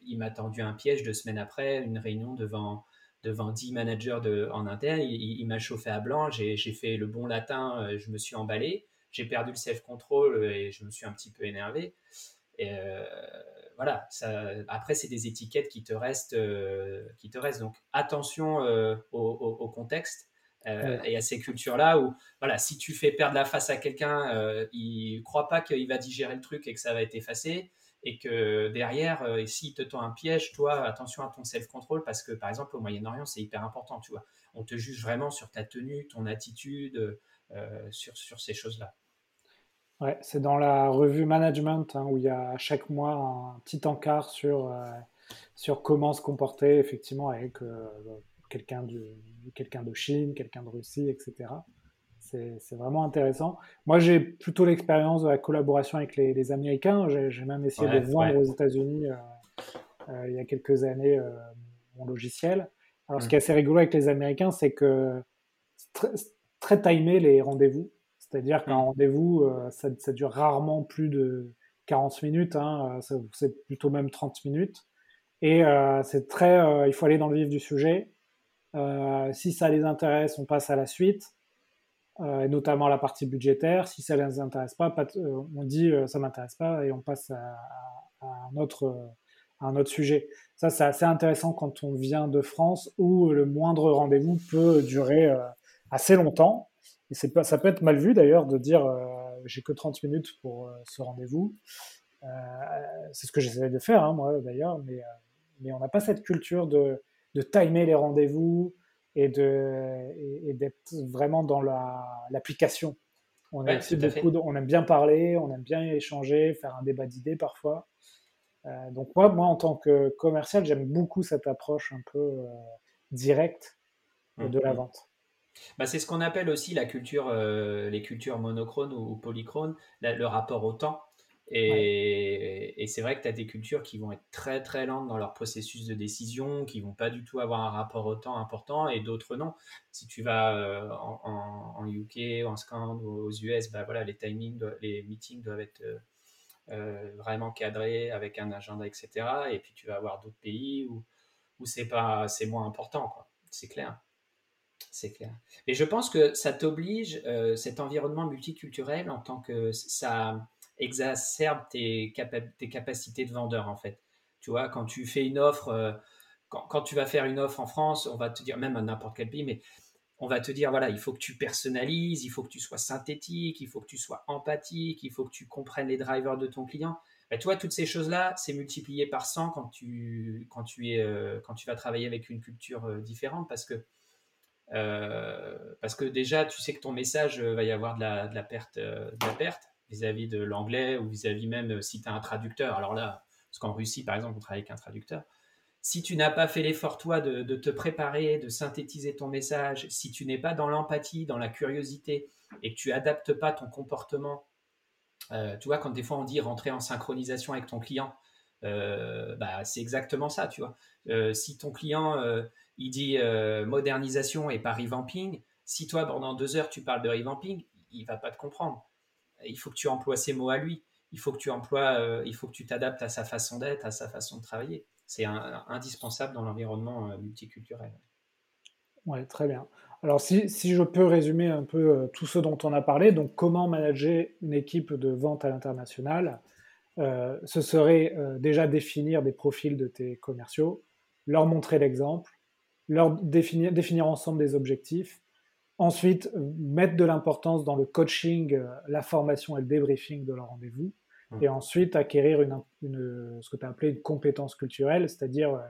il m'a tendu un piège deux semaines après, une réunion devant devant 10 managers de, en interne, il, m'a chauffé à blanc, j'ai fait le bon latin, je me suis emballé, j'ai perdu le self-control et je me suis un petit peu énervé. Et voilà, ça, après, c'est des étiquettes qui te restent. Euh, qui te restent. Donc, attention euh, au, contexte euh, et à ces cultures-là où, voilà, si tu fais perdre la face à quelqu'un, il ne croit pas qu'il va digérer le truc et que ça va être effacé. Et que derrière, s'il te tend un piège, toi, attention à ton self-control parce que, par exemple, au Moyen-Orient, c'est hyper important, tu vois. On te juge vraiment sur ta tenue, ton attitude, sur, sur ces choses-là. Ouais, c'est dans la revue Management hein, où il y a chaque mois un petit encart sur, euh, sur comment se comporter effectivement avec euh, quelqu'un de Chine, quelqu'un de Russie, etc. C'est vraiment intéressant. Moi, j'ai plutôt l'expérience de la collaboration avec les, Américains. J'ai même essayé de vendre aux États-Unis euh, il y a quelques années mon logiciel. Alors, ce qui est assez rigolo avec les Américains, c'est que très, très timé les rendez-vous. C'est-à-dire qu'un mm. rendez-vous, euh, ça, dure rarement plus de 40 minutes, hein, euh, c'est plutôt même 30 minutes. Et euh, c'est très, il faut aller dans le vif du sujet. si ça les intéresse, on passe à la suite, notamment la partie budgétaire. Si ça les intéresse pas, on dit ça m'intéresse pas et on passe à, un autre, à un autre sujet. Ça, c'est assez intéressant quand on vient de France où le moindre rendez-vous peut durer assez longtemps. Ça peut être mal vu d'ailleurs de dire euh, j'ai que 30 minutes pour euh, ce rendez-vous. Euh, c'est ce que j'essaie de faire, hein, moi d'ailleurs, mais, on n'a pas cette culture de timer les rendez-vous et, de, et, d'être vraiment dans l'application. on, on aime bien parler, on aime bien échanger, faire un débat d'idées parfois. donc moi, moi, en tant que commercial, j'aime beaucoup cette approche un peu directe de la mmh, mmh. vente. Bah, c'est ce qu'on appelle aussi la culture, euh, les cultures monochrones ou, polychrones, le rapport au temps. Et, et c'est vrai que tu as des cultures qui vont être très très lentes dans leur processus de décision, qui vont pas du tout avoir un rapport au temps important, et d'autres non. Si tu vas euh, en, en, UK, en Scand ou aux US, bah voilà, les timings, les meetings doivent être euh, vraiment cadrés avec un agenda, etc. Et puis tu vas avoir d'autres pays où, où c'est pas, c'est moins important, quoi. C'est clair. C'est clair. Mais je pense que ça t'oblige, euh, cet environnement multiculturel, en tant que ça exacerbe tes, capacités de vendeur, en fait. Tu vois, quand tu fais une offre, euh, quand, tu vas faire une offre en France, on va te dire, même à n'importe quel pays, mais on va te dire, voilà, il faut que tu personnalises, il faut que tu sois synthétique, il faut que tu sois empathique, il faut que tu comprennes les drivers de ton client. tu vois, toutes ces choses-là, c'est multiplié par 100 quand tu, quand, tu es, euh, quand tu vas travailler avec une culture différente, parce que euh, parce que déjà, tu sais que ton message euh, va y avoir de la, perte, euh, de la perte vis-à-vis de l'anglais ou vis-à-vis même si tu as un traducteur. Alors là, parce qu'en Russie, par exemple, on travaille avec un traducteur. Si tu n'as pas fait l'effort, toi, de, te préparer, de synthétiser ton message, si tu n'es pas dans l'empathie, dans la curiosité, et que tu adaptes pas ton comportement, tu vois, quand des fois on dit rentrer en synchronisation avec ton client, bah, c'est exactement ça, tu vois. si ton client il dit euh, modernisation et pas revamping. Si toi, pendant deux heures, tu parles de revamping, il va pas te comprendre. Il faut que tu emploies ces mots à lui. Il faut que tu emploies, euh, il faut que tu t'adaptes à sa façon d'être, à sa façon de travailler. C'est indispensable dans l'environnement euh, multiculturel. Oui, très bien. Alors, si, si, je peux résumer un peu tout ce dont on a parlé, donc comment manager une équipe de vente à l'international, ce serait déjà définir des profils de tes commerciaux, leur montrer l'exemple, leur définir, définir ensemble des objectifs, ensuite mettre de l'importance dans le coaching, euh, la formation et le débriefing de leur rendez-vous, mmh. et ensuite acquérir une, une, ce que tu as appelé une compétence culturelle, c'est-à-dire euh,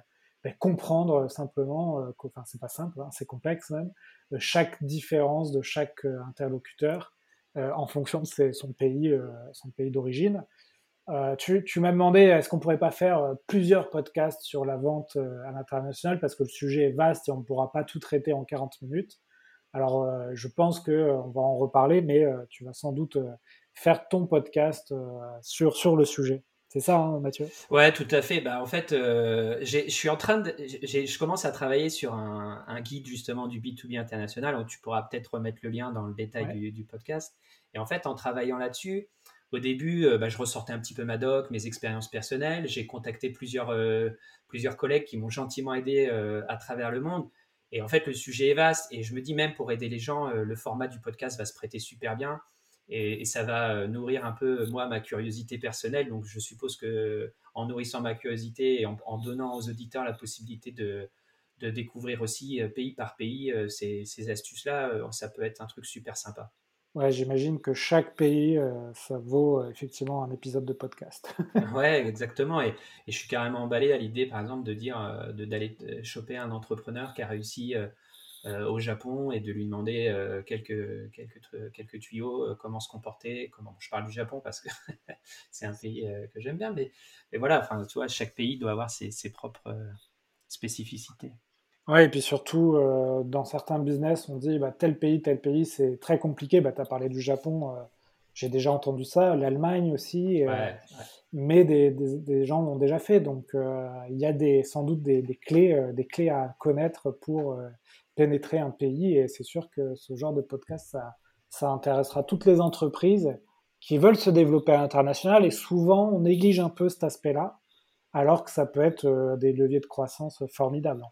ben, comprendre simplement, euh, enfin c'est pas simple, hein, c'est complexe même, chaque différence de chaque interlocuteur en fonction de son pays, son pays d'origine. Euh, tu, m'as demandé est-ce qu'on pourrait pas faire euh, plusieurs podcasts sur la vente euh, à l'international? Parce que le sujet est vaste et on ne pourra pas tout traiter en 40 minutes. Alors je pense qu'on va en reparler, mais tu vas sans doute faire ton podcast sur, sur le sujet. C'est ça, hein, Mathieu? Ouais, tout à fait. Bah, en fait, je suis en train de, je commence à travailler sur un, guide justement du B2B international. tu pourras peut-être remettre le lien dans le détail du, du, podcast. Et en fait, en travaillant là-dessus, au début, bah, je ressortais un petit peu ma doc, mes expériences personnelles. J'ai contacté plusieurs, plusieurs collègues qui m'ont gentiment aidé à travers le monde. Et en fait, le sujet est vaste. Et je me dis même pour aider les gens, le format du podcast va se prêter super bien et, ça va euh, nourrir un peu moi ma curiosité personnelle. Donc je suppose que en nourrissant ma curiosité et en, donnant aux auditeurs la possibilité de, découvrir aussi euh, pays par pays euh, ces, ces astuces-là, ça peut être un truc super sympa. Ouais, j'imagine que chaque pays, ça vaut effectivement un épisode de podcast. [laughs] ouais, exactement. Et, je suis carrément emballé à l'idée, par exemple, de dire d'aller choper un entrepreneur qui a réussi euh, au Japon et de lui demander euh, quelques, quelques, quelques tuyaux, euh, comment se comporter. Comment... Je parle du Japon parce que [laughs] c'est un pays que j'aime bien, mais, mais, voilà, tu chaque pays doit avoir ses, ses propres spécificités. Oui, et puis surtout, dans certains business, on dit bah, tel pays, tel pays, c'est très compliqué. Bah, tu as parlé du Japon, j'ai déjà entendu ça, l'Allemagne aussi, mais des, des, des gens l'ont déjà fait. Donc, il y a des, sans doute des, des clés, des clés à connaître pour pénétrer un pays. Et c'est sûr que ce genre de podcast, ça, ça intéressera toutes les entreprises qui veulent se développer à l'international. Et souvent, on néglige un peu cet aspect-là, alors que ça peut être euh, des leviers de croissance formidables.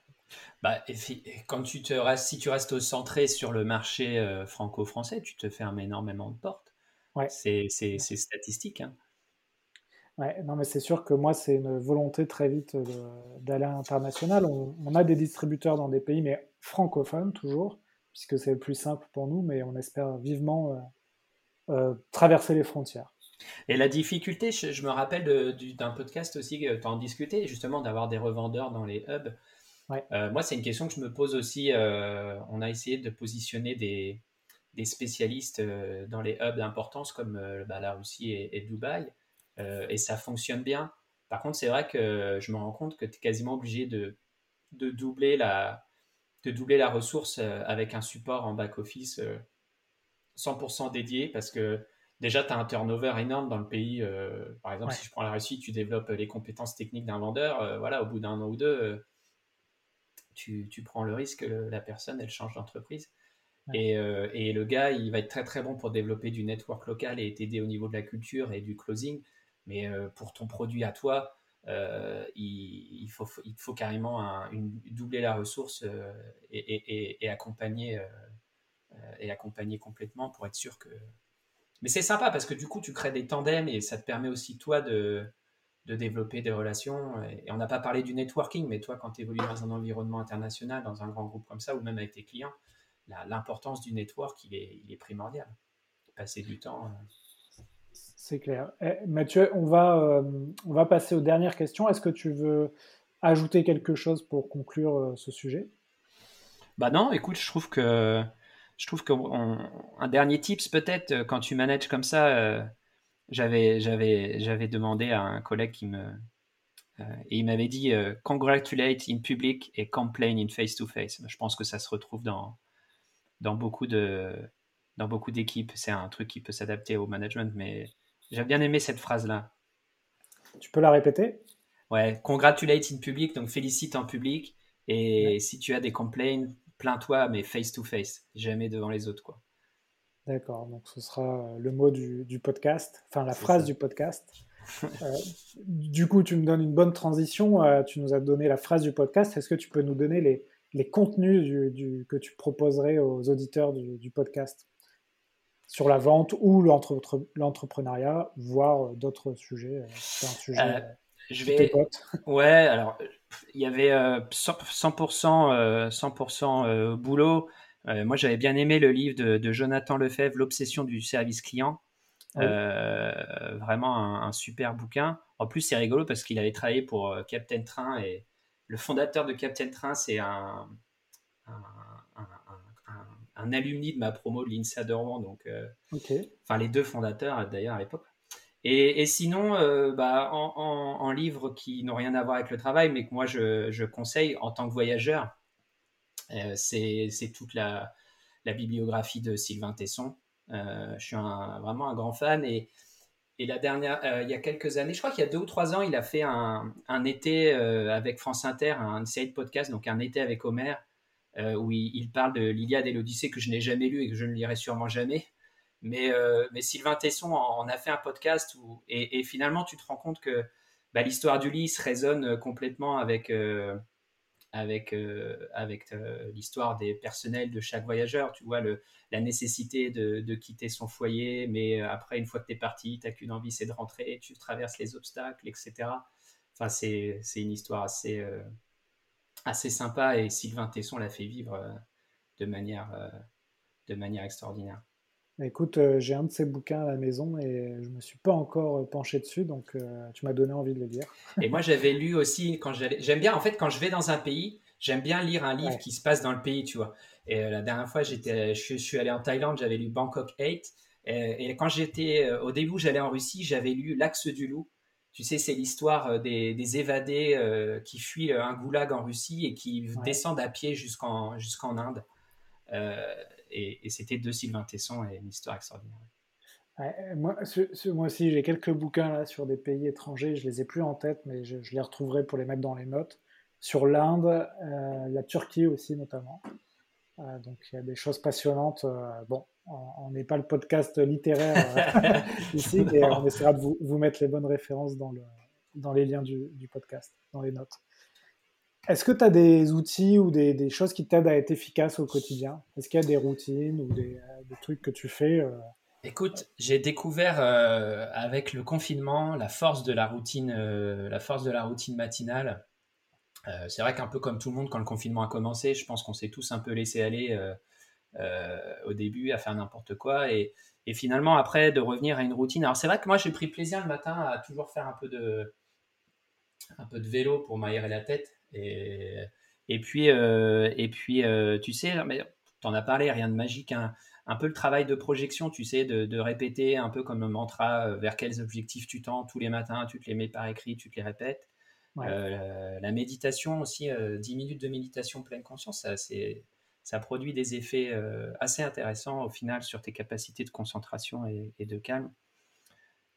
Bah, quand tu te restes, si tu restes centré sur le marché euh, franco-français, tu te fermes énormément de portes. Ouais. C'est statistique. Hein. Ouais, non, mais c'est sûr que moi, c'est une volonté très vite d'aller à l'international. On, on, a des distributeurs dans des pays, mais francophone toujours, puisque c'est le plus simple pour nous, mais on espère vivement euh, euh, traverser les frontières. Et la difficulté, je, me rappelle d'un podcast aussi, tu en discutais, justement, d'avoir des revendeurs dans les hubs. Euh, moi, c'est une question que je me pose aussi. on a essayé de positionner des, des spécialistes dans les hubs d'importance comme bah, la Russie et, et Dubaï, et ça fonctionne bien. Par contre, c'est vrai que je me rends compte que tu es quasiment obligé de, de doubler la, de doubler la ressource euh, avec un support en back-office 100% euh, dédié parce que déjà, tu as un turnover énorme dans le pays. Euh, par exemple, si je prends la Russie, tu développes les compétences techniques d'un vendeur. voilà, au bout d'un an ou deux, tu, prends le risque que la personne, elle change d'entreprise. Et, et, le gars, il va être très très bon pour développer du network local et t'aider au niveau de la culture et du closing. Mais pour ton produit à toi, euh, il, faut, il faut carrément une, doubler la ressource euh, et, accompagner, euh, et accompagner complètement pour être sûr que. Mais c'est sympa parce que du coup, tu crées des tandems et ça te permet aussi, toi, de, de développer des relations. Et, on n'a pas parlé du networking, mais toi, quand tu évolues dans un environnement international, dans un grand groupe comme ça, ou même avec tes clients, l'importance du network, il est, il est primordial. Passer du temps. C'est clair. Eh, Mathieu, on va, euh, on va passer aux dernières questions. Est-ce que tu veux ajouter quelque chose pour conclure euh, ce sujet? Bah non, écoute, je trouve que je trouve qu'un dernier tips peut-être euh, quand tu manages comme ça, j'avais j'avais j'avais demandé à un collègue qui me et il m'avait dit congratulate in public et complain in face to face. Je pense que ça se retrouve dans dans beaucoup de dans beaucoup d'équipes. C'est un truc qui peut s'adapter au management, mais j'ai bien aimé cette phrase-là. Tu peux la répéter? Ouais, congratulate in public, donc félicite en public. Et si tu as des complaints, plains-toi, mais face to face, jamais devant les autres. quoi. D'accord, donc ce sera le mot du, podcast, enfin la phrase du podcast. [laughs] Euh, du coup, tu me donnes une bonne transition. Euh, tu nous as donné la phrase du podcast. Est-ce que tu peux nous donner les, les contenus du, que tu proposerais aux auditeurs du podcast? Sur la vente ou l'entrepreneuriat, voire euh, d'autres sujets. Euh, c'est un sujet. Euh, je vais. [laughs] Ouais, alors il y avait 100%, 100% boulot. Moi, j'avais bien aimé le livre de, Jonathan Lefebvre, L'obsession du service client. vraiment un, super bouquin. En plus, c'est rigolo parce qu'il avait travaillé pour Captain Train et le fondateur de Captain Train, c'est un, un alumni de ma promo de l'INSA de Rouen, donc euh, enfin les deux fondateurs d'ailleurs à l'époque. Et, sinon, euh, bah, en, livres qui n'ont rien à voir avec le travail, mais que moi je, conseille en tant que voyageur, euh, c'est toute la, bibliographie de Sylvain Tesson. je suis vraiment un grand fan et, et la dernière, il y a quelques années, je crois qu'il y a deux ou trois ans, il a fait un, un été avec France Inter, un série de podcasts, donc un été avec Homer, où il, parle de l'Iliade et l'Odyssée que je n'ai jamais lu et que je ne lirai sûrement jamais. Mais, mais Sylvain Tesson en, a fait un podcast où, et, finalement, tu te rends compte que bah, l'histoire d'Ulysse résonne complètement avec, avec, euh, avec euh, l'histoire des personnels de chaque voyageur. Tu vois, la nécessité de, quitter son foyer, mais euh, après, une fois que tu es parti, tu qu'une envie, c'est de rentrer, tu traverses les obstacles, etc. Enfin, c'est une histoire assez, assez sympa et Sylvain Tesson l'a fait vivre de, manière, de manière extraordinaire. Écoute, j'ai un de ces bouquins à la maison et je me suis pas encore penché dessus, donc tu m'as donné envie de le lire. et moi, j'avais lu aussi quand j'allais. J'aime bien, en fait, quand je vais dans un pays, j'aime bien lire un livre qui se passe dans le pays, tu vois. Et la dernière fois, j'étais, je, suis allé en Thaïlande, j'avais lu Bangkok 8. Et, quand j'étais, au début, j'allais en Russie, j'avais lu L'Axe du Loup. Tu sais, c'est l'histoire des, évadés qui fuient un goulag en Russie et qui descendent à pied jusqu'en jusqu'en Inde. Euh, et, c'était de Sylvain Tesson et une histoire extraordinaire. moi, moi, aussi, j'ai quelques bouquins là sur des pays étrangers. Je les ai plus en tête, mais je, les retrouverai pour les mettre dans les notes. Sur l'Inde, euh, la Turquie aussi notamment. Euh, donc il y a des choses passionnantes. Euh, bon, on n'est pas le podcast littéraire [laughs] ici, mais on essaiera de vous, vous, mettre les bonnes références dans, le, dans les liens du, du podcast, dans les notes. Est-ce que tu as des outils ou des, choses qui t'aident à être efficace au quotidien? Est-ce qu'il y a des routines ou des, euh, trucs que tu fais euh? Écoute, j'ai découvert euh, avec le confinement la force de la routine, la force de la routine matinale. c'est vrai qu'un peu comme tout le monde, quand le confinement a commencé, je pense qu'on s'est tous un peu laissé aller au début à faire n'importe quoi et, finalement après de revenir à une routine. Alors c'est vrai que moi j'ai pris plaisir le matin à toujours faire un peu de, un peu de vélo pour m'aérer la tête. Et, et puis, euh, et puis euh, tu sais, tu en as parlé, rien de magique. Hein. Un peu le travail de projection, tu sais, de, répéter un peu comme un mantra euh, vers quels objectifs tu tends tous les matins, tu te les mets par écrit, tu te les répètes. la, méditation aussi, 10 minutes de méditation pleine conscience, ça, ça produit des effets assez intéressants au final sur tes capacités de concentration et, et de calme.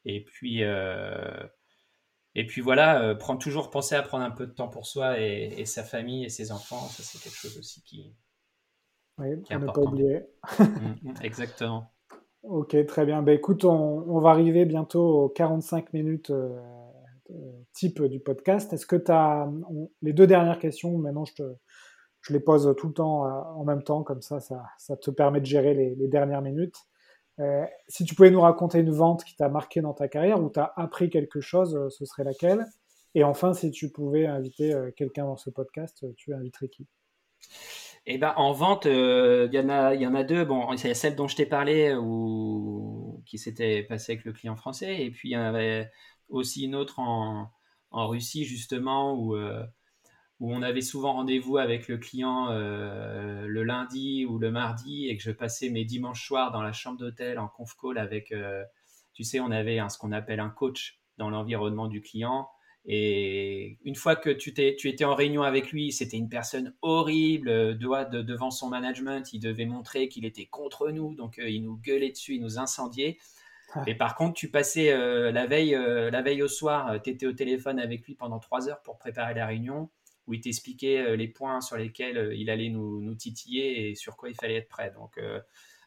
Et puis, et puis voilà, euh, prendre, toujours penser à prendre un peu de temps pour soi et, sa famille et ses enfants, ça c'est quelque chose aussi qui, oui, est on pas oublier. Mm, mm, [laughs] exactement. Ok, très bien. Ben, écoute, on, va arriver bientôt aux 45 minutes euh, euh, type du podcast. Est-ce que tu as les deux dernières questions Maintenant, je, te, je les pose tout le temps en même temps, comme ça, ça, ça te permet de gérer les, les dernières minutes. Euh, si tu pouvais nous raconter une vente qui t'a marqué dans ta carrière ou t'as appris quelque chose, euh, ce serait laquelle? Et enfin, si tu pouvais inviter euh, quelqu'un dans ce podcast, tu inviterais qui? Eh ben, en vente, il y, en a, y en a deux. Bon, il y a celle dont je t'ai parlé ou qui s'était passée avec le client français. Et puis, il y en avait aussi une autre en, en Russie, justement, où où on avait souvent rendez-vous avec le client euh, le lundi ou le mardi et que je passais mes dimanches soirs dans la chambre d'hôtel en conf call avec, euh, tu sais, on avait ce qu'on appelle un coach dans l'environnement du client. Et une fois que tu, tu étais en réunion avec lui, c'était une personne horrible, euh, de, devant son management, il devait montrer qu'il était contre nous, donc il nous gueulait dessus, il nous incendiait. Ah. Et par contre, tu passais la, veille, la veille au soir, tu étais au téléphone avec lui pendant trois heures pour préparer la réunion où il t'expliquait euh, les points sur lesquels euh, il allait nous, titiller et sur quoi il fallait être prêt. Donc, euh,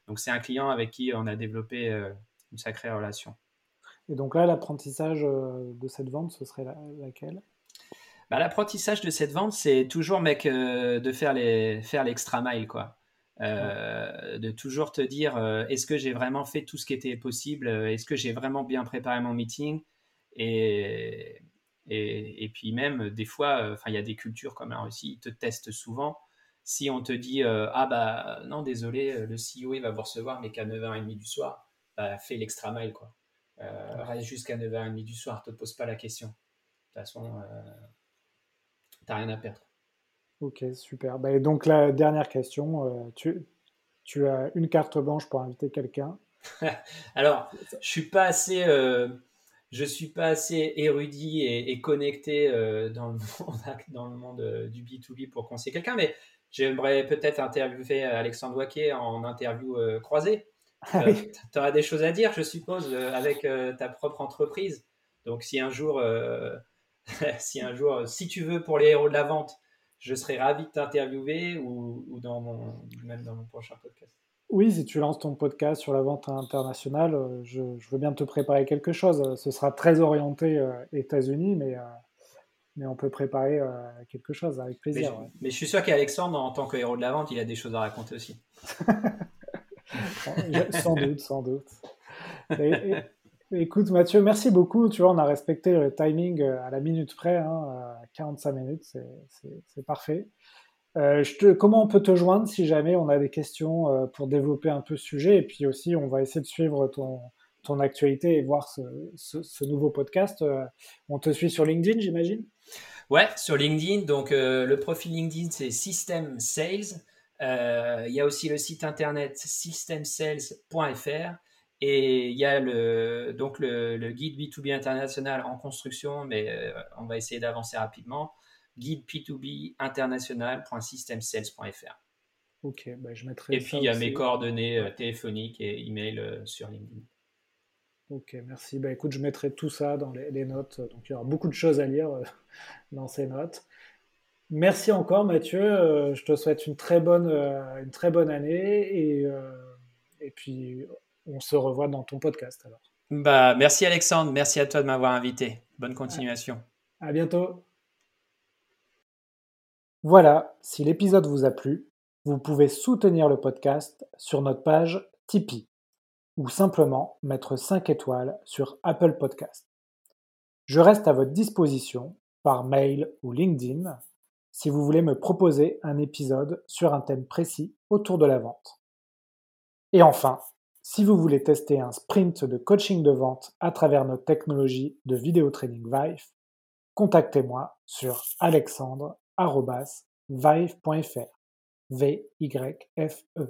donc c'est un client avec qui on a développé une sacrée relation. Et donc là, l'apprentissage de cette vente, ce serait laquelle? Bah, L'apprentissage de cette vente, c'est toujours, mec, de faire les faire l'extra mile, quoi. de toujours te dire, est-ce que j'ai vraiment fait tout ce qui était possible? Est-ce que j'ai vraiment bien préparé mon meeting? Et, et, puis même, des fois, euh, il y a des cultures comme en Russie, ils te testent souvent. Si on te dit, euh, ah bah non, désolé, euh, le CEO il va vous recevoir, mais qu'à 9h30 du soir, bah, fais l'extra mile, quoi. reste jusqu'à 9h30 du soir, te pose pas la question. De toute façon, t'as rien à perdre. Ok, super. Bah, donc la dernière question, tu, tu as une carte blanche pour inviter quelqu'un? [laughs] Alors, je suis pas assez je suis pas assez érudit et, connecté euh, dans le monde, dans le monde euh, du B2B pour conseiller quelqu'un, mais j'aimerais peut-être interviewer Alexandre Waquet en interview euh, croisée Ah tu auras des choses à dire, je suppose, avec ta propre entreprise. Donc si un jour, [laughs] si un jour, si tu veux pour les héros de la vente, je serais ravi de t'interviewer ou, ou dans mon, même dans mon prochain podcast. Oui, si tu lances ton podcast sur la vente internationale, euh, je, veux bien te préparer quelque chose. Ce sera très orienté euh, États-Unis, mais, euh, mais on peut préparer quelque chose avec plaisir. Mais je, suis sûr qu'Alexandre, en tant que héros de la vente, il a des choses à raconter aussi. [laughs] sans doute, sans doute. écoute, Mathieu, merci beaucoup. Tu vois, on a respecté le timing à la minute près, hein, 45 minutes, c'est parfait. Euh, comment on peut te joindre si jamais on a des questions euh, pour développer un peu ce sujet? Et puis aussi, on va essayer de suivre ton, ton actualité et voir ce, nouveau podcast. Euh, on te suit sur LinkedIn, j'imagine? Ouais, sur LinkedIn. Donc, le profil LinkedIn, c'est System Sales. Il y a aussi le site internet systemsales.fr. Et il y a donc le, guide B2B international en construction, mais on va essayer d'avancer rapidement guide P2B international.systemsales.fr. Ok, bah je mettrai. Et puis il y a mes coordonnées euh, téléphoniques et email euh, sur LinkedIn. Ok, merci. Bah écoute, je mettrai tout ça dans les, notes. Donc il y aura beaucoup de choses à lire euh, [laughs] dans ces notes. Merci encore Mathieu. je te souhaite une très bonne, une très bonne année et, et puis on se revoit dans ton podcast alors. Bah, merci Alexandre, merci à toi de m'avoir invité. Bonne continuation. À bientôt. Voilà, si l'épisode vous a plu, vous pouvez soutenir le podcast sur notre page Tipeee ou simplement mettre 5 étoiles sur Apple Podcast. Je reste à votre disposition par mail ou LinkedIn si vous voulez me proposer un épisode sur un thème précis autour de la vente. Et enfin, si vous voulez tester un sprint de coaching de vente à travers notre technologie de vidéo training Vive, contactez-moi sur alexandre vive.fr. V-Y-F-E.